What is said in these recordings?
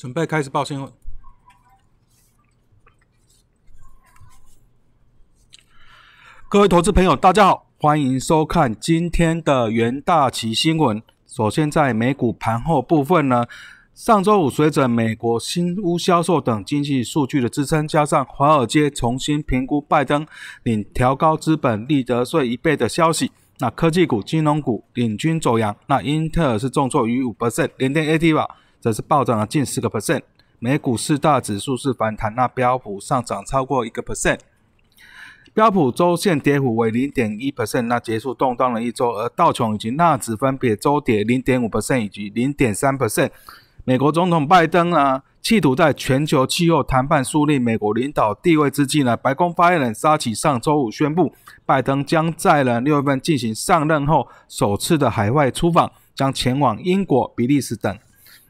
准备开始报新闻。各位投资朋友，大家好，欢迎收看今天的元大旗新闻。首先，在美股盘后部分呢，上周五随着美国新屋销售等经济数据的支撑，加上华尔街重新评估拜登领调高资本利得税一倍的消息，那科技股、金融股领军走阳。那英特尔是重挫逾五 percent，连电 AT 吧。则是暴涨了近四个 percent，美股四大指数是反弹，那标普上涨超过一个 percent，标普周线跌幅为零点一 percent，那结束动荡了一周，而道琼以及纳指分别周跌零点五 percent 以及零点三 percent。美国总统拜登呢，企图在全球气候谈判树立美国领导地位之际呢，白宫发言人沙奇上周五宣布，拜登将在了六月份进行上任后首次的海外出访，将前往英国、比利时等。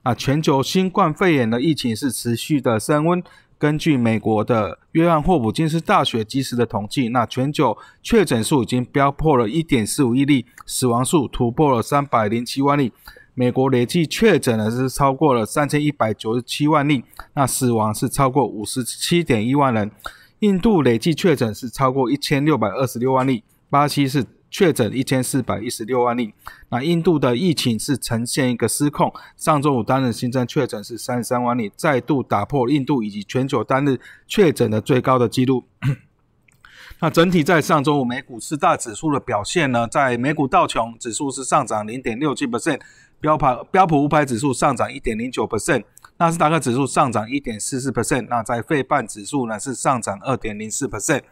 啊，全球新冠肺炎的疫情是持续的升温。根据美国的约翰霍普金斯大学及时的统计，那全球确诊数已经飙破了一点四五亿例，死亡数突破了三百零七万例。美国累计确诊呢是超过了三千一百九十七万例，那死亡是超过五十七点一万人。印度累计确诊是超过一千六百二十六万例，巴西是。确诊一千四百一十六万例，那印度的疫情是呈现一个失控。上周五单日新增确诊是三十三万例，再度打破印度以及全球单日确诊的最高的纪录。那整体在上周五美股四大指数的表现呢？在美股道琼指数是上涨零点六七 percent，标普标普五百指数上涨一点零九 percent，纳斯达克指数上涨一点四四 percent，那在费半指数呢是上涨二点零四 percent。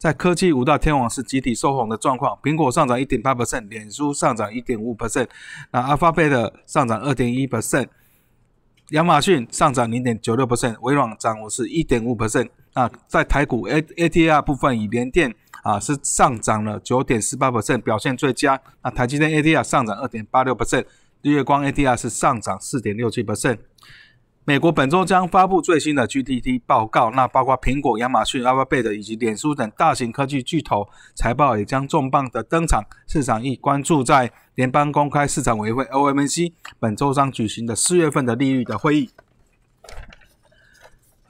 在科技五大天王是集体收红的状况，苹果上涨一点八 percent，脸书上涨一点五 percent，那阿发贝的上涨二点一 percent，亚马逊上涨零点九六 percent，微软涨幅是一点五 percent。那在台股 A A T R 部分，以联电啊是上涨了九点四八 percent，表现最佳。那台积电 A T R 上涨二点八六 percent，日月光 A T R 是上涨四点六七 percent。美国本周将发布最新的 GDP 报告，那包括苹果、亚马逊、阿 l 贝的以及脸书等大型科技巨头财报也将重磅的登场。市场亦关注在联邦公开市场委员会 OMC 本周将举行的四月份的利率的会议。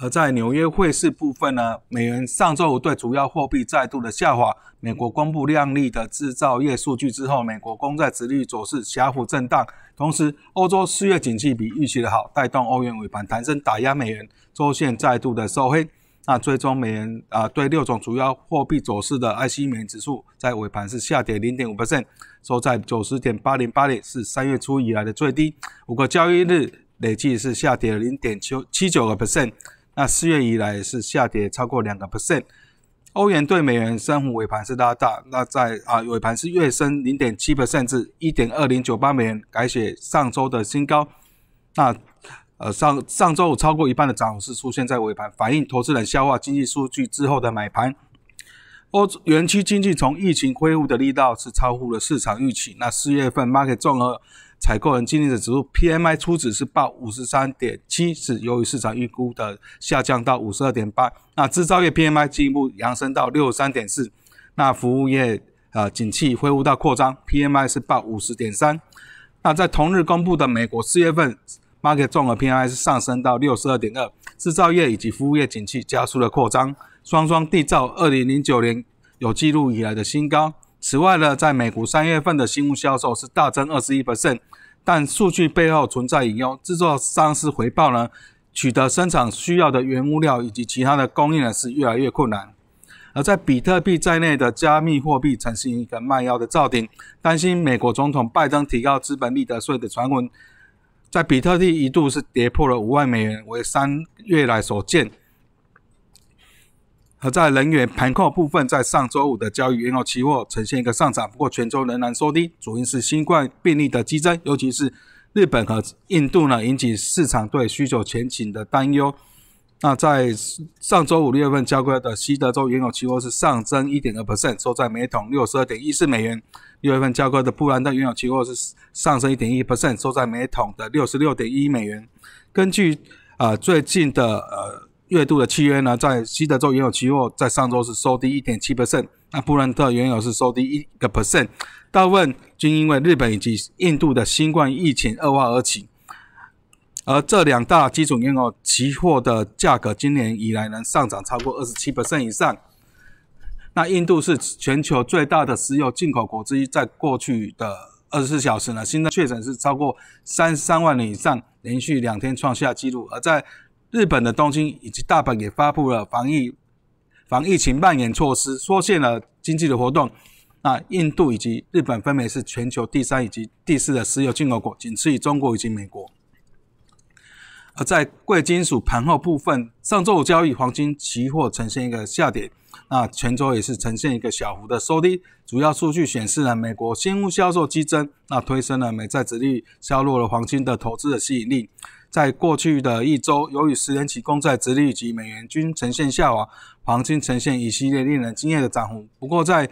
而在纽约汇市部分呢，美元上周五对主要货币再度的下滑。美国公布亮丽的制造业数据之后，美国公债殖率走势小幅震荡。同时，欧洲四月景气比预期的好，带动欧元尾盘弹升，打压美元，周线再度的收黑。那最终美元啊，对六种主要货币走势的 IC 美元指数在尾盘是下跌零点五 percent，收在九十点八零八点，是三月初以来的最低。五个交易日累计是下跌零点九七九个 percent。那四月以来是下跌超过两个 percent，欧元对美元升幅尾盘是拉大，那在啊尾盘是月升零点七 percent 至一点二零九八美元，改写上周的新高。那呃上上周五超过一半的涨幅是出现在尾盘，反映投资人消化经济数据之后的买盘。欧元区经济从疫情恢复的力道是超乎了市场预期。那四月份 market 综合采购人经理的指数 PMI 初值是报五十三点七，是由于市场预估的下降到五十二点八。那制造业 PMI 进一步扬升到六十三点四。那服务业呃景气恢复到扩张，PMI 是报五十点三。那在同日公布的美国四月份 market 综合 PMI 是上升到六十二点二，制造业以及服务业景气加速了扩张，双双缔造二零零九年有记录以来的新高。此外呢，在美国三月份的新屋销售是大增二十一 percent，但数据背后存在隐忧，制作商是回报呢，取得生产需要的原物料以及其他的供应呢是越来越困难。而在比特币在内的加密货币呈现一个卖药的造顶，担心美国总统拜登提高资本利得税的传闻，在比特币一度是跌破了五万美元，为三月来所见。而在能源盘控部分，在上周五的交易原油期货呈现一个上涨，不过全球仍然收低，主因是新冠病例的激增，尤其是日本和印度呢，引起市场对需求前景的担忧。那在上周五六月份交割的西德州原油期货是上升一点二 percent，收在每桶六十二点一四美元。六月份交割的布兰特原油期货是上升一点一 percent，收在每桶的六十六点一美元。根据呃最近的呃。月度的契约呢，在西德州原油期货在上周是收低一点七 percent，那布兰特原油是收低一个 percent，大部分均因为日本以及印度的新冠疫情恶化而起。而这两大基础原油期货的价格今年以来能上涨超过二十七 percent 以上。那印度是全球最大的石油进口国之一，在过去的二十四小时呢，新增确诊是超过三十三万人以上，连续两天创下纪录。而在日本的东京以及大阪也发布了防疫防疫情蔓延措施，缩限了经济的活动。那印度以及日本分别是全球第三以及第四的石油进口国，仅次于中国以及美国。而在贵金属盘后部分，上周五交易黄金期货呈现一个下跌，那全周也是呈现一个小幅的收低。主要数据显示呢，美国新屋销售激增，那推升了美债殖率，削弱了黄金的投资的吸引力。在过去的一周，由于十年期公债殖率及美元均呈现下滑，黄金呈现一系列令人惊艳的涨幅。不过在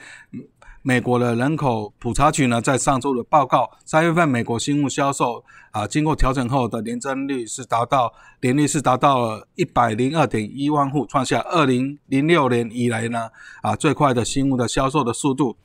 美国的人口普查局呢，在上周的报告，三月份美国新屋销售啊，经过调整后的年增率是达到年率是达到了一百零二点一万户，创下二零零六年以来呢啊最快的新屋的销售的速度。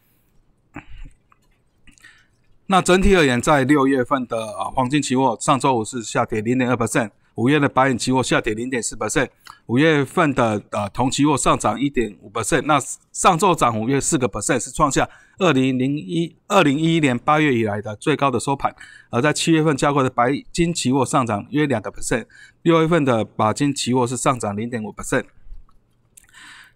那整体而言，在六月份的啊黄金期货上周五是下跌零点二 percent。五月的白银期货下跌零点四 percent，五月份的呃铜期货上涨一点五 percent，那上周涨五月四个 percent 是创下二零零一二零一一年八月以来的最高的收盘，而在七月份交割的白金期货上涨约两个 percent，六月份的白金期货是上涨零点五 percent。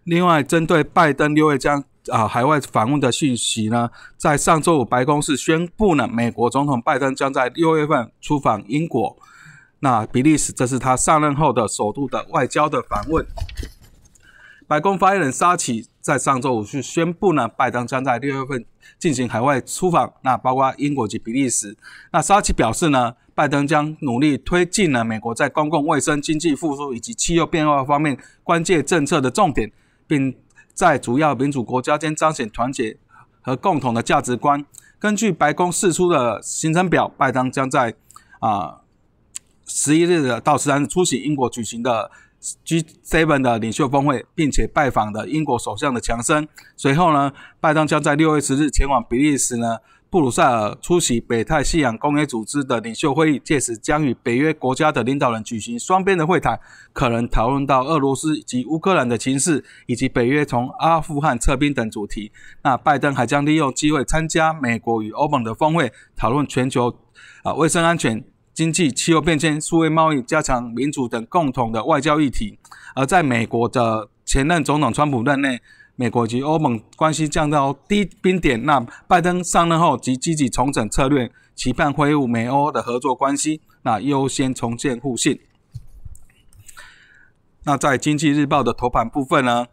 另外，针对拜登六月将啊海外访问的讯息呢，在上周五白宫是宣布呢，美国总统拜登将在六月份出访英国。那比利时，这是他上任后的首度的外交的访问。白宫发言人沙奇在上周五是宣布呢，拜登将在六月份进行海外出访，那包括英国及比利时。那沙奇表示呢，拜登将努力推进呢美国在公共卫生、经济复苏以及气候变化方面关键政策的重点，并在主要民主国家间彰显团结和共同的价值观。根据白宫释出的行程表，拜登将在啊。十一日的到十三日出席英国举行的 G Seven 的领袖峰会，并且拜访的英国首相的强生。随后呢，拜登将在六月十日前往比利时呢布鲁塞尔出席北太西洋公约组织的领袖会议，届时将与北约国家的领导人举行双边的会谈，可能讨论到俄罗斯及乌克兰的情势，以及北约从阿富汗撤兵等主题。那拜登还将利用机会参加美国与欧盟的峰会，讨论全球啊卫生安全。经济、气候变迁、数位贸易、加强民主等共同的外交议题。而在美国的前任总统川普任内，美国及欧盟关系降到低冰点。那拜登上任后即积极重整策略，期盼恢复美欧的合作关系，那优先重建互信。那在经济日报的头版部分呢，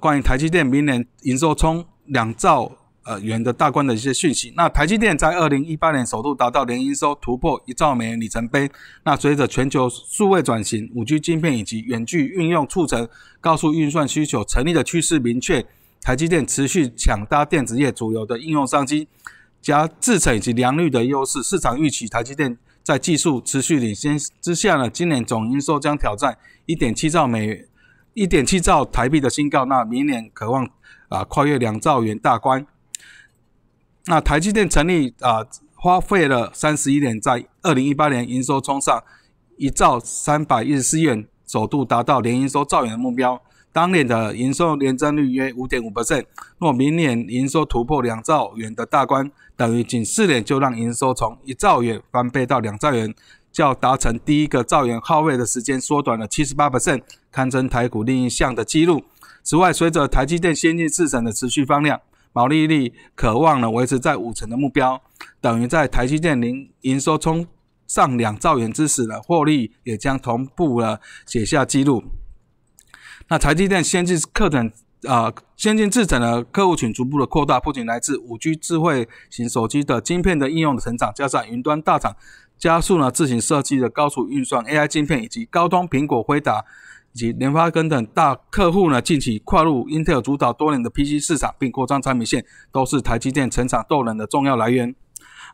关于台积电明年营收冲两兆。呃，元的大关的一些讯息。那台积电在二零一八年首度达到年营收突破一兆美元里程碑。那随着全球数位转型、五 G 晶片以及远距运用促成高速运算需求成立的趋势明确，台积电持续抢搭电子业主流的应用商机，加制程以及良率的优势，市场预期台积电在技术持续领先之下呢，今年总营收将挑战一点七兆美元、一点七兆台币的新高。那明年渴望啊跨越两兆元大关。那台积电成立啊，花费了三十一年，在二零一八年营收冲上一兆三百一十四亿元，首度达到年营收兆元的目标。当年的营收年增率约五点五 percent，若明年营收突破两兆元的大关，等于仅四年就让营收从一兆元翻倍到两兆元，较达成第一个兆元耗费的时间缩短了七十八 percent，堪称台股另一项的纪录。此外，随着台积电先进制程的持续放量。毛利率渴望呢维持在五成的目标，等于在台积电零营收冲上两兆元之时呢，获利也将同步了写下记录。那台积电先进课程啊，先进制程的客户群逐步的扩大，不仅来自五 G 智慧型手机的晶片的应用的成长，加上云端大厂加速呢自行设计的高速运算 AI 晶片，以及高通苹果、辉达。以及联发科等大客户呢，近期跨入 Intel 主导多年的 PC 市场，并扩张产品线，都是台积电成长动能的重要来源。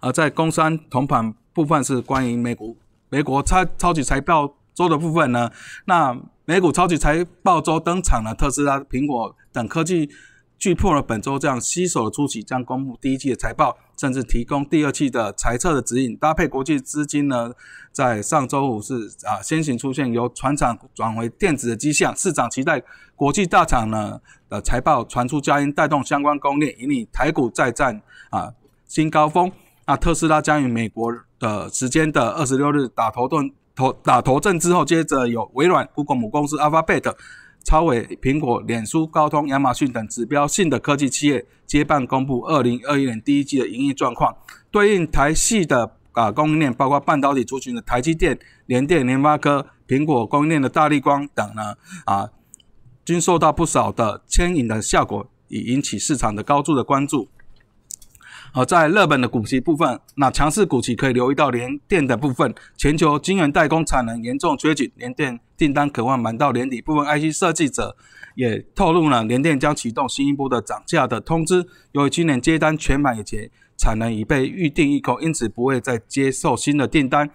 而在工商同盘部分是关于美股美国超超级财报周的部分呢，那美股超级财报周登场了，特斯拉、苹果等科技巨破了本周这样携手的出席，将公布第一季的财报，甚至提供第二季的财测的指引。搭配国际资金呢，在上周五是啊先行出现由船厂转为电子的迹象，市场期待国际大厂呢的财报传出佳音，带动相关供链，引领台股再战啊新高峰。那特斯拉将于美国的时间的二十六日打头盾头打头阵之后，接着有微软、Google 母公司 Alphabet。超伟、苹果、脸书、高通、亚马逊等指标性的科技企业接棒公布二零二一年第一季的营业状况。对应台系的啊供应链，包括半导体族群的台积电、联电、联发科、苹果供应链的大力光等呢啊，均受到不少的牵引的效果，以引起市场的高度的关注。而在日本的股息部分，那强势股息可以留意到联电的部分，全球晶圆代工产能严重缺紧，联电订单渴望满到年底。部分 IC 设计者也透露了，联电将启动新一波的涨价的通知。由于今年接单全满以前，产能已被预定一空，因此不会再接受新的订单。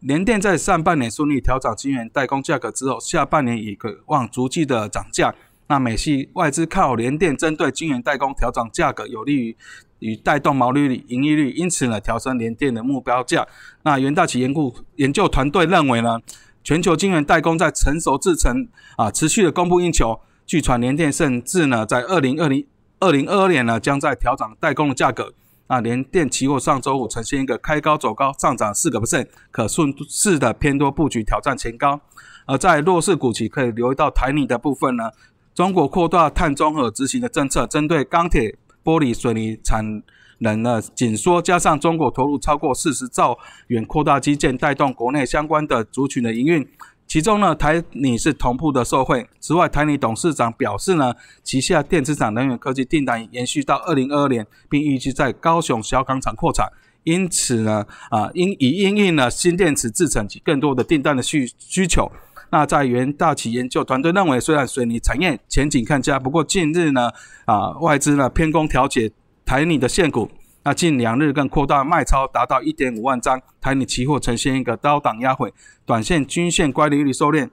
联电在上半年顺利调整晶圆代工价格之后，下半年也渴望逐季的涨价。那美系外资看好联电针对晶圆代工调整价格，有利于。与带动毛利率、盈利率，因此呢，调升联电的目标价。那元大企研究研究团队认为呢，全球晶圆代工在成熟制程啊持续的供不应求。据传联电甚至呢，在二零二零二零二二年呢，将在调整代工的价格。那联电期货上周五呈现一个开高走高，上涨四个 percent，可顺势的偏多布局挑战前高。而在弱势股企可以留意到台泥的部分呢，中国扩大碳中和执行的政策，针对钢铁。玻璃水泥产能的紧缩，加上中国投入超过四十兆元扩大基建，带动国内相关的族群的营运。其中呢，台泥是同步的受惠。此外，台泥董事长表示呢，旗下电子厂能源科技订单延续到二零二二年，并预计在高雄小港厂扩产。因此呢，啊，因以应应了新电池制成及更多的订单的需需求。那在元大企研究团队认为，虽然水泥产业前景看佳，不过近日呢，啊外资呢偏空调节台泥的现股，那近两日更扩大卖超，达到一点五万张，台泥期货呈现一个高档压回，短线均线乖离率收敛，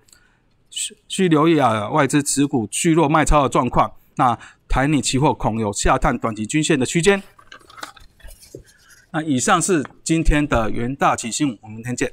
需需留意啊外资持股续弱卖超的状况。那台泥期货恐有下探短期均线的区间。那以上是今天的元大企新闻，我们明天见。